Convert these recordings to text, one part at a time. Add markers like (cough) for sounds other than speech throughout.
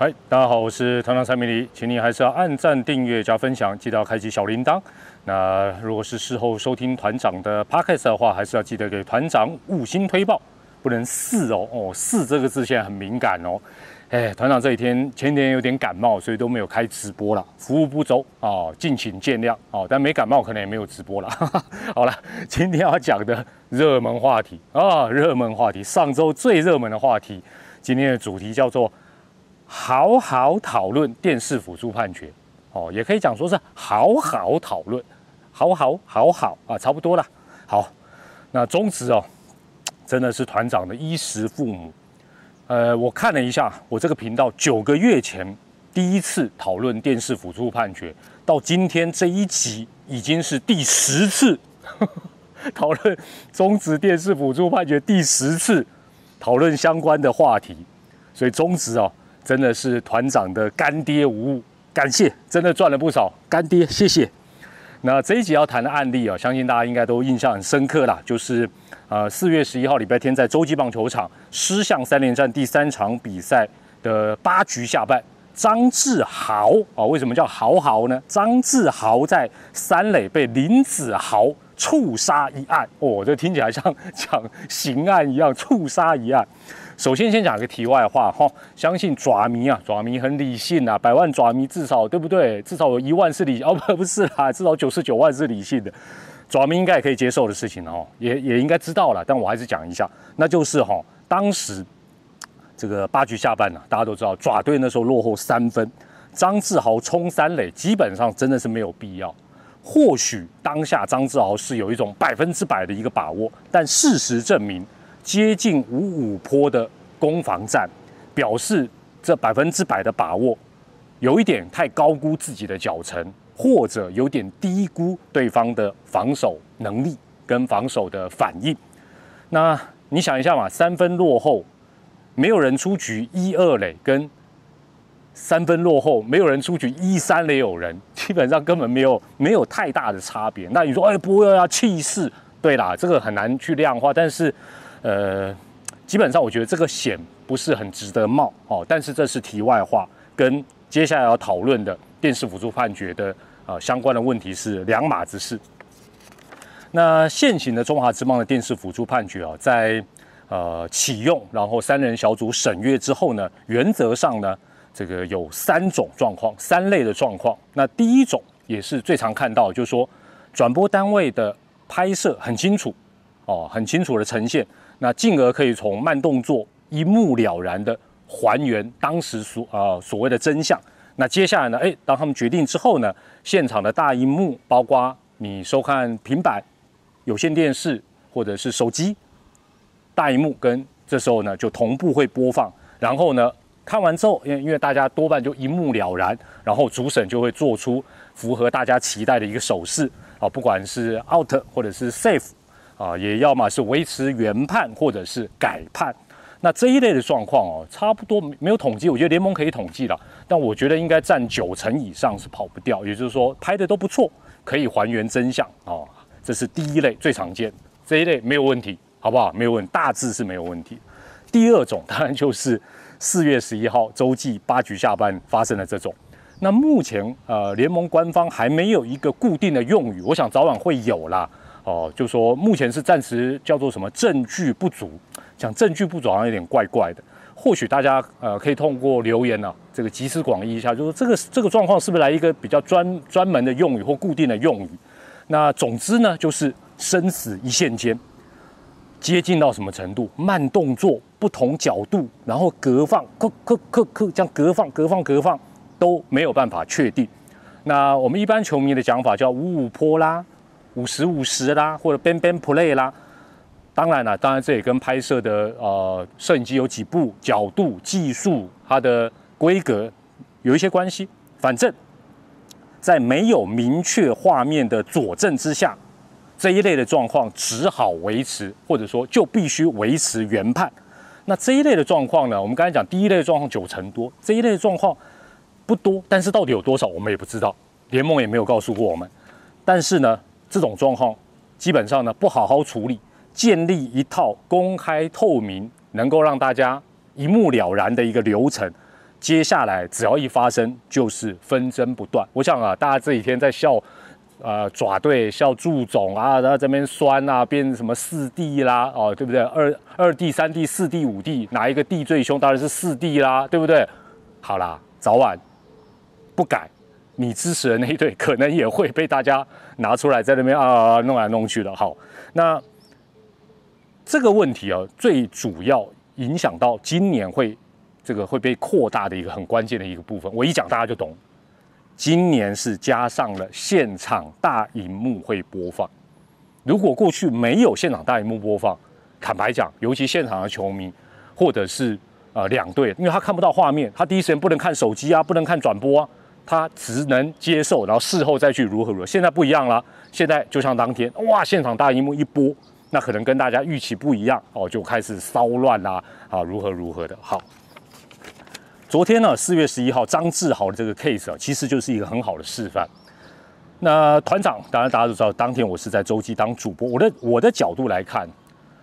嗨，大家好，我是团长蔡明黎，请你还是要按赞、订阅、加分享，记得要开启小铃铛。那如果是事后收听团长的 podcast 的话，还是要记得给团长五星推报，不能四哦哦，四这个字现在很敏感哦。哎，团长这几天前天有点感冒，所以都没有开直播了，服务不周哦，敬请见谅哦。但没感冒，可能也没有直播了。(laughs) 好了，今天要讲的热门话题啊，热门话题，上周最热门的话题，今天的主题叫做。好好讨论电视辅助判决，哦，也可以讲说是好好讨论，好好好好啊，差不多了。好，那中职哦，真的是团长的衣食父母。呃，我看了一下，我这个频道九个月前第一次讨论电视辅助判决，到今天这一集已经是第十次 (laughs) 讨论中职电视辅助判决，第十次讨论相关的话题，所以中职哦。真的是团长的干爹无误，感谢，真的赚了不少，干爹谢谢。那这一集要谈的案例啊，相信大家应该都印象很深刻啦，就是呃四月十一号礼拜天在洲际棒球场狮象三连战第三场比赛的八局下半，张志豪啊，为什么叫豪豪呢？张志豪在三垒被林子豪触杀一案，哦，这听起来像讲刑案一样，触杀一案。首先，先讲个题外话哈，相信爪迷啊，爪迷很理性啊，百万爪迷至少对不对？至少有一万是理哦不 (laughs) 不是啦，至少九十九万是理性的，爪迷应该也可以接受的事情哦，也也应该知道了，但我还是讲一下，那就是哈，当时这个八局下半呢，大家都知道爪队那时候落后三分，张志豪冲三垒，基本上真的是没有必要。或许当下张志豪是有一种百分之百的一个把握，但事实证明。接近五五坡的攻防战，表示这百分之百的把握，有一点太高估自己的脚程，或者有点低估对方的防守能力跟防守的反应。那你想一下嘛，三分落后，没有人出局一二垒，跟三分落后没有人出局一三垒有人，基本上根本没有没有太大的差别。那你说，哎，不要要气势，对啦，这个很难去量化，但是。呃，基本上我觉得这个险不是很值得冒哦，但是这是题外话，跟接下来要讨论的电视辅助判决的呃相关的问题是两码子事。那现行的中华之邦的电视辅助判决啊，在呃启用然后三人小组审阅之后呢，原则上呢，这个有三种状况，三类的状况。那第一种也是最常看到，就是说转播单位的拍摄很清楚哦，很清楚的呈现。那进而可以从慢动作一目了然的还原当时所啊所谓的真相。那接下来呢？诶，当他们决定之后呢，现场的大荧幕，包括你收看平板、有线电视或者是手机，大荧幕跟这时候呢就同步会播放。然后呢，看完之后，因为因为大家多半就一目了然，然后主审就会做出符合大家期待的一个手势啊，不管是 out 或者是 safe。啊，也要么是维持原判，或者是改判。那这一类的状况哦，差不多没有统计，我觉得联盟可以统计了。但我觉得应该占九成以上是跑不掉，也就是说拍的都不错，可以还原真相哦。这是第一类最常见，这一类没有问题，好不好？没有问，大致是没有问题。第二种当然就是四月十一号洲际八局下班发生的这种。那目前呃联盟官方还没有一个固定的用语，我想早晚会有啦。哦，就说目前是暂时叫做什么证据不足，讲证据不足好像有点怪怪的。或许大家呃可以通过留言呢，这个集思广益一下，就说这个这个状况是不是来一个比较专专门的用语或固定的用语？那总之呢，就是生死一线间，接近到什么程度？慢动作、不同角度，然后隔放、克克克克这样隔放、隔放、隔放都没有办法确定。那我们一般球迷的讲法叫五五坡啦。五十五十啦，或者 ban ban play 啦，当然了，当然这也跟拍摄的呃摄影机有几部、角度、技术、它的规格有一些关系。反正，在没有明确画面的佐证之下，这一类的状况只好维持，或者说就必须维持原判。那这一类的状况呢？我们刚才讲第一类状况九成多，这一类的状况不多，但是到底有多少我们也不知道，联盟也没有告诉过我们。但是呢？这种状况，基本上呢不好好处理，建立一套公开透明、能够让大家一目了然的一个流程，接下来只要一发生，就是纷争不断。我想啊，大家这几天在笑，呃，爪队笑祝总啊，然后这边酸啊，变什么四弟啦，哦，对不对？二二弟、三弟、四弟、五弟，哪一个弟最凶？当然是四弟啦，对不对？好啦，早晚不改，你支持的那一队可能也会被大家拿出来在那边啊弄来弄去的。好，那这个问题啊，最主要影响到今年会。这个会被扩大的一个很关键的一个部分，我一讲大家就懂。今年是加上了现场大荧幕会播放，如果过去没有现场大荧幕播放，坦白讲，尤其现场的球迷或者是呃两队，因为他看不到画面，他第一时间不能看手机啊，不能看转播啊，他只能接受，然后事后再去如何如何。现在不一样了，现在就像当天哇，现场大荧幕一播，那可能跟大家预期不一样哦，就开始骚乱啦啊，如何如何的好。昨天呢，四月十一号，张志豪的这个 case 啊，其实就是一个很好的示范。那团长，当然大家都知道，当天我是在周记当主播。我的我的角度来看，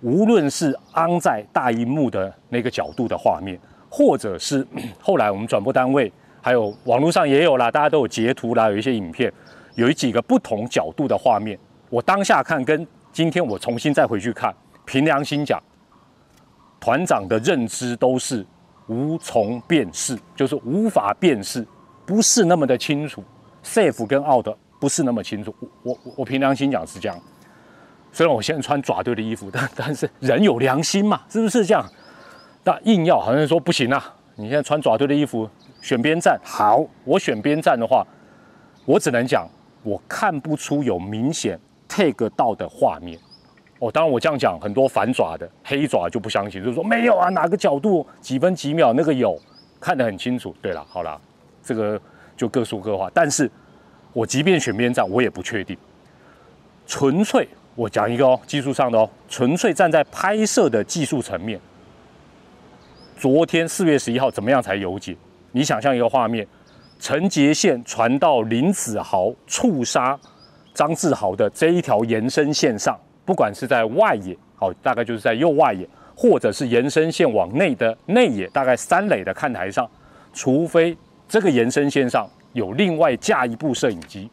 无论是安在大荧幕的那个角度的画面，或者是后来我们转播单位，还有网络上也有啦，大家都有截图啦，有一些影片，有几个不同角度的画面。我当下看跟今天我重新再回去看，凭良心讲，团长的认知都是。无从辨识，就是无法辨识，不是那么的清楚。safe 跟 out 不是那么清楚。我我我凭良心讲是这样。虽然我现在穿爪队的衣服，但但是人有良心嘛，是不是这样？那硬要好像说不行啊！你现在穿爪队的衣服选边站，好，我选边站的话，我只能讲我看不出有明显 take 到的画面。哦，当然我这样讲，很多反爪的黑爪就不相信，就说没有啊，哪个角度几分几秒那个有，看得很清楚。对了，好了，这个就各说各话。但是，我即便选边站，我也不确定。纯粹我讲一个哦，技术上的哦，纯粹站在拍摄的技术层面。昨天四月十一号怎么样才有解？你想象一个画面，陈杰线传到林子豪触杀张志豪的这一条延伸线上。不管是在外野，好，大概就是在右外野，或者是延伸线往内的内野，大概三垒的看台上，除非这个延伸线上有另外架一部摄影机，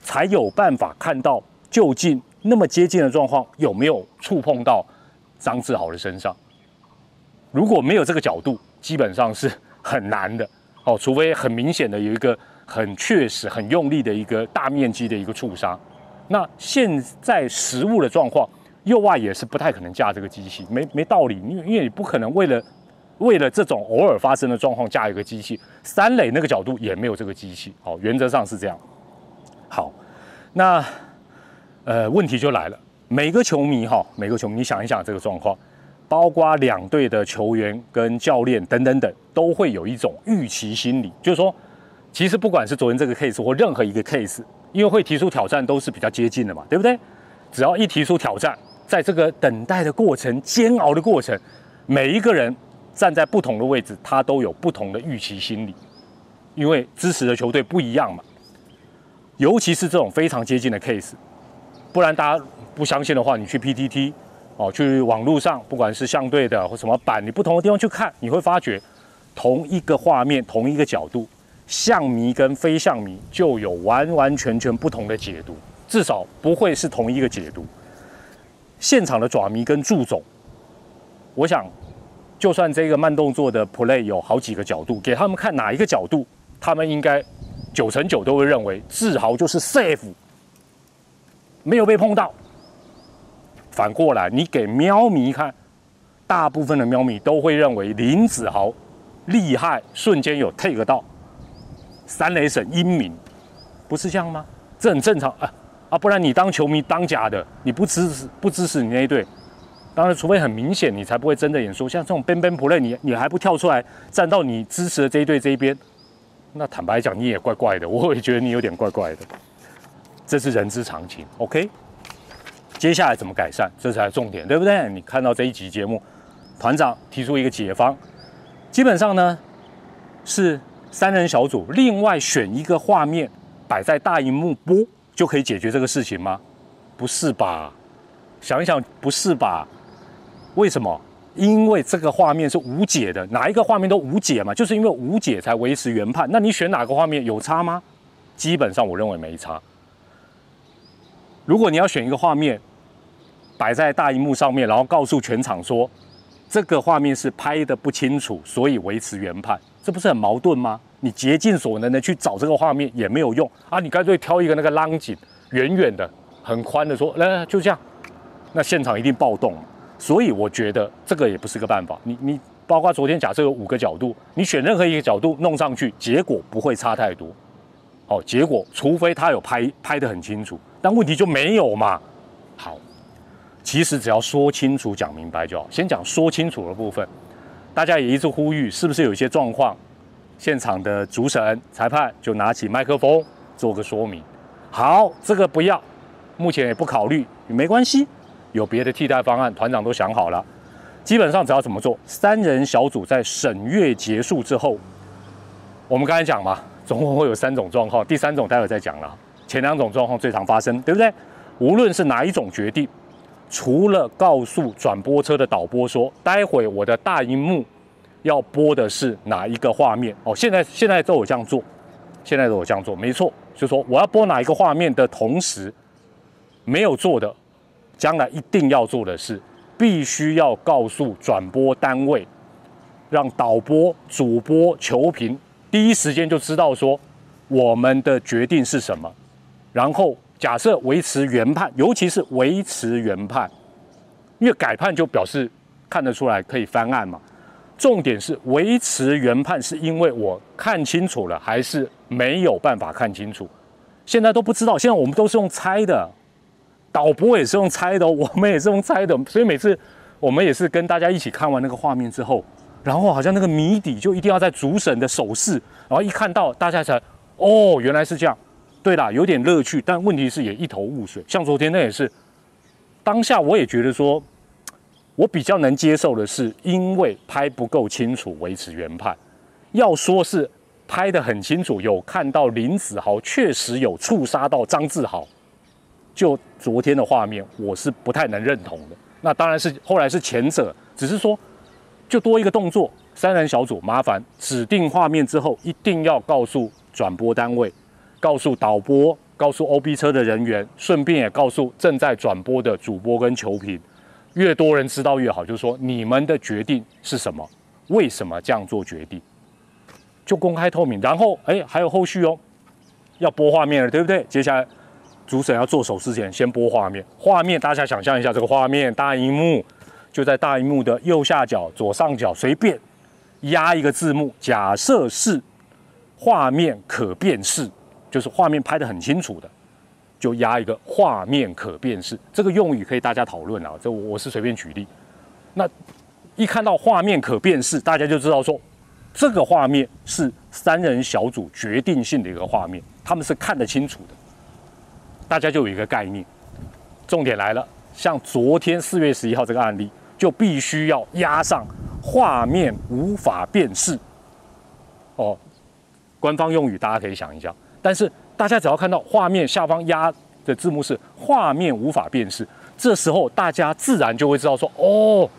才有办法看到就近那么接近的状况有没有触碰到张志豪的身上。如果没有这个角度，基本上是很难的，哦，除非很明显的有一个很确实、很用力的一个大面积的一个触杀。那现在实物的状况，右外也是不太可能架这个机器，没没道理，因为因为你不可能为了为了这种偶尔发生的状况架一个机器，三垒那个角度也没有这个机器，好，原则上是这样。好，那呃问题就来了，每个球迷哈，每个球迷，你想一想这个状况，包括两队的球员跟教练等等等，都会有一种预期心理，就是说，其实不管是昨天这个 case 或任何一个 case。因为会提出挑战都是比较接近的嘛，对不对？只要一提出挑战，在这个等待的过程、煎熬的过程，每一个人站在不同的位置，他都有不同的预期心理。因为支持的球队不一样嘛，尤其是这种非常接近的 case，不然大家不相信的话，你去 PTT 哦，去网络上，不管是相对的或什么版，你不同的地方去看，你会发觉同一个画面、同一个角度。象迷跟非象迷就有完完全全不同的解读，至少不会是同一个解读。现场的爪迷跟助总，我想，就算这个慢动作的 play 有好几个角度，给他们看哪一个角度，他们应该九成九都会认为志豪就是 safe，没有被碰到。反过来，你给喵迷看，大部分的喵迷都会认为林子豪厉害，瞬间有 take 到。三雷神英明，不是这样吗？这很正常啊啊！不然你当球迷当假的，你不支持不支持你那一队，当然除非很明显，你才不会睁着眼说。像这种边边不认，你你还不跳出来站到你支持的这一队这一边，那坦白讲你也怪怪的，我也觉得你有点怪怪的。这是人之常情，OK？接下来怎么改善？这才是重点，对不对？你看到这一集节目，团长提出一个解方，基本上呢是。三人小组另外选一个画面摆在大荧幕播就可以解决这个事情吗？不是吧？想一想，不是吧？为什么？因为这个画面是无解的，哪一个画面都无解嘛，就是因为无解才维持原判。那你选哪个画面有差吗？基本上我认为没差。如果你要选一个画面摆在大荧幕上面，然后告诉全场说这个画面是拍的不清楚，所以维持原判，这不是很矛盾吗？你竭尽所能的去找这个画面也没有用啊！你干脆挑一个那个浪景，远远的、很宽的说，来来就这样，那现场一定暴动。所以我觉得这个也不是个办法。你你包括昨天假设有五个角度，你选任何一个角度弄上去，结果不会差太多。哦，结果除非他有拍拍得很清楚，但问题就没有嘛。好，其实只要说清楚、讲明白就好。先讲说清楚的部分，大家也一直呼吁，是不是有一些状况？现场的主审裁判就拿起麦克风做个说明。好，这个不要，目前也不考虑，没关系，有别的替代方案，团长都想好了。基本上只要怎么做，三人小组在审阅结束之后，我们刚才讲嘛，总共会有三种状况，第三种待会再讲了。前两种状况最常发生，对不对？无论是哪一种决定，除了告诉转播车的导播说，待会我的大荧幕。要播的是哪一个画面？哦，现在现在都有这样做，现在都有这样做，没错，就说我要播哪一个画面的同时，没有做的，将来一定要做的是，必须要告诉转播单位，让导播、主播、球评第一时间就知道说我们的决定是什么，然后假设维持原判，尤其是维持原判，因为改判就表示看得出来可以翻案嘛。重点是维持原判，是因为我看清楚了，还是没有办法看清楚？现在都不知道。现在我们都是用猜的，导播也是用猜的，我们也是用猜的。所以每次我们也是跟大家一起看完那个画面之后，然后好像那个谜底就一定要在主审的手势，然后一看到大家才哦，原来是这样。对啦，有点乐趣，但问题是也一头雾水。像昨天那也是，当下我也觉得说。我比较能接受的是，因为拍不够清楚，维持原判。要说是拍得很清楚，有看到林子豪确实有触杀到张志豪，就昨天的画面，我是不太能认同的。那当然是后来是前者，只是说就多一个动作，三人小组麻烦指定画面之后，一定要告诉转播单位，告诉导播，告诉 OB 车的人员，顺便也告诉正在转播的主播跟球评。越多人知道越好，就是说你们的决定是什么？为什么这样做决定？就公开透明。然后，哎，还有后续哦，要播画面了，对不对？接下来主审要做手之前，先播画面。画面大家想象一下，这个画面大荧幕就在大荧幕的右下角、左上角，随便压一个字幕。假设是画面可辨识，就是画面拍得很清楚的。就压一个画面可辨识，这个用语可以大家讨论啊。这我是随便举例。那一看到画面可辨识，大家就知道说，这个画面是三人小组决定性的一个画面，他们是看得清楚的。大家就有一个概念。重点来了，像昨天四月十一号这个案例，就必须要压上画面无法辨识。哦，官方用语大家可以想一下，但是。大家只要看到画面下方压的字幕是画面无法辨识，这时候大家自然就会知道说，哦，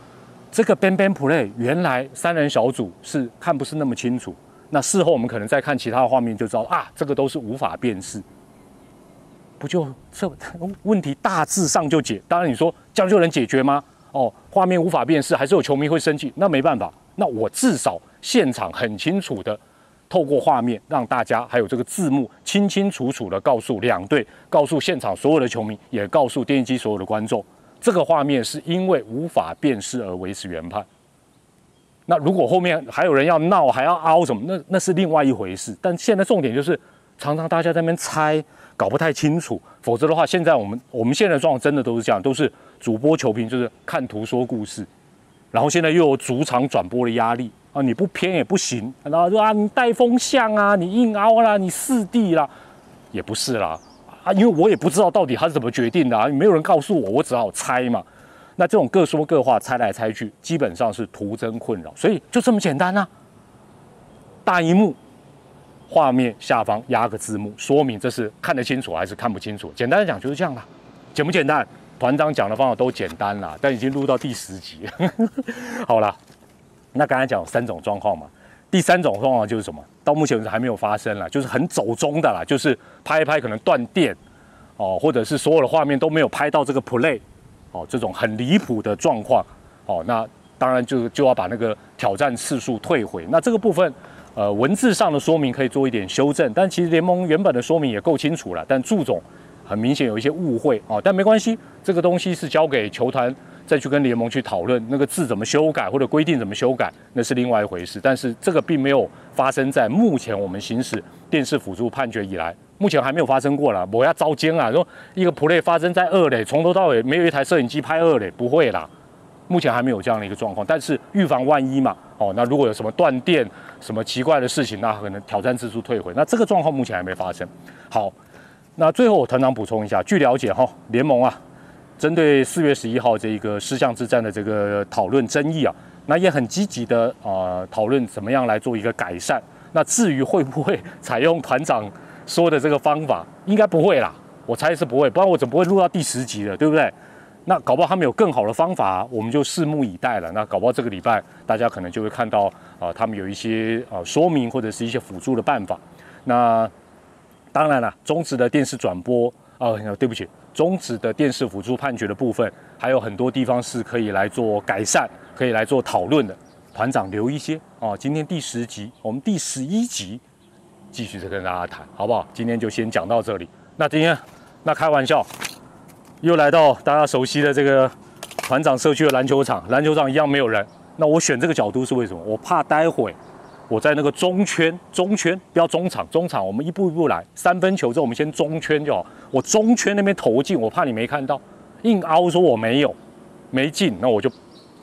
这个 ban ban play 原来三人小组是看不是那么清楚。那事后我们可能再看其他的画面就知道啊，这个都是无法辨识，不就这问题大致上就解。当然你说这样就能解决吗？哦，画面无法辨识，还是有球迷会生气，那没办法，那我至少现场很清楚的。透过画面，让大家还有这个字幕清清楚楚的告诉两队，告诉现场所有的球迷，也告诉电视机所有的观众，这个画面是因为无法辨识而维持原判。那如果后面还有人要闹，还要凹什么，那那是另外一回事。但现在重点就是，常常大家在那边猜，搞不太清楚。否则的话，现在我们我们现在的状况真的都是这样，都是主播球评就是看图说故事，然后现在又有主场转播的压力。啊，你不偏也不行，然后说啊，你带风向啊，你硬凹啦，你四 D 啦，也不是啦，啊，因为我也不知道到底他是怎么决定的啊，没有人告诉我，我只好猜嘛。那这种各说各话，猜来猜去，基本上是徒增困扰，所以就这么简单啊。大荧幕画面下方压个字幕，说明这是看得清楚还是看不清楚。简单的讲就是这样啦，简不简单？团长讲的方法都简单啦，但已经录到第十集了。(laughs) 好了，那刚才讲三种状况嘛，第三种状况就是什么？到目前为止还没有发生啦，就是很走中的啦，就是拍一拍可能断电哦，或者是所有的画面都没有拍到这个 play 哦，这种很离谱的状况哦，那当然就就要把那个挑战次数退回。那这个部分，呃，文字上的说明可以做一点修正，但其实联盟原本的说明也够清楚了，但祝总很明显有一些误会哦，但没关系，这个东西是交给球团。再去跟联盟去讨论那个字怎么修改或者规定怎么修改，那是另外一回事。但是这个并没有发生在目前我们行使电视辅助判决以来，目前还没有发生过了。我要遭奸啊！说一个 play 发生在二垒，从头到尾没有一台摄影机拍二垒，不会啦。目前还没有这样的一个状况。但是预防万一嘛，哦，那如果有什么断电、什么奇怪的事情，那可能挑战次数退回。那这个状况目前还没发生。好，那最后我团长补充一下，据了解哈，联盟啊。针对四月十一号这一个狮象之战的这个讨论争议啊，那也很积极的啊讨论怎么样来做一个改善。那至于会不会采用团长说的这个方法，应该不会啦，我猜是不会，不然我怎么会录到第十集了，对不对？那搞不好他们有更好的方法，我们就拭目以待了。那搞不好这个礼拜大家可能就会看到啊，他们有一些啊说明或者是一些辅助的办法。那当然了，中止的电视转播啊，对不起。终止的电视辅助判决的部分，还有很多地方是可以来做改善，可以来做讨论的。团长留一些哦。今天第十集，我们第十一集继续再跟大家谈，好不好？今天就先讲到这里。那今天那开玩笑，又来到大家熟悉的这个团长社区的篮球场，篮球场一样没有人。那我选这个角度是为什么？我怕待会。我在那个中圈，中圈不要中场，中场我们一步一步来。三分球之后，我们先中圈就好。我中圈那边投进，我怕你没看到，硬凹说我没有，没进，那我就，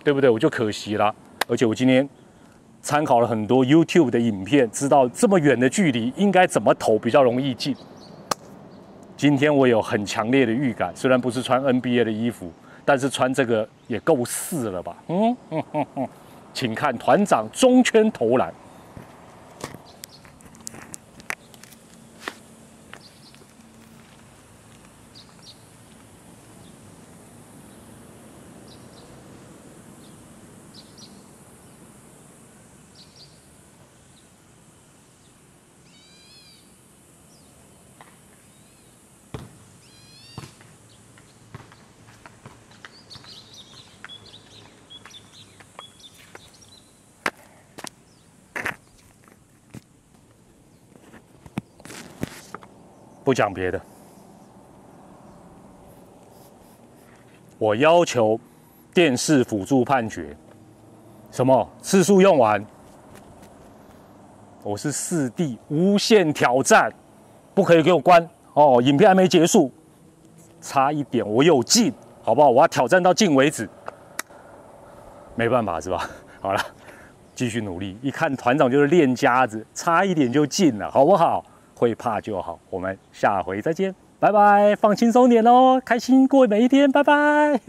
对不对？我就可惜了。而且我今天参考了很多 YouTube 的影片，知道这么远的距离应该怎么投比较容易进。今天我有很强烈的预感，虽然不是穿 NBA 的衣服，但是穿这个也够似了吧？嗯嗯嗯嗯，请看团长中圈投篮。不讲别的，我要求电视辅助判决，什么次数用完，我是四 D 无限挑战，不可以给我关哦，影片还没结束，差一点我有进，好不好？我要挑战到进为止，没办法是吧？好了，继续努力。一看团长就是练家子，差一点就进了，好不好？会怕就好，我们下回再见，拜拜，放轻松点哦，开心过每一天，拜拜。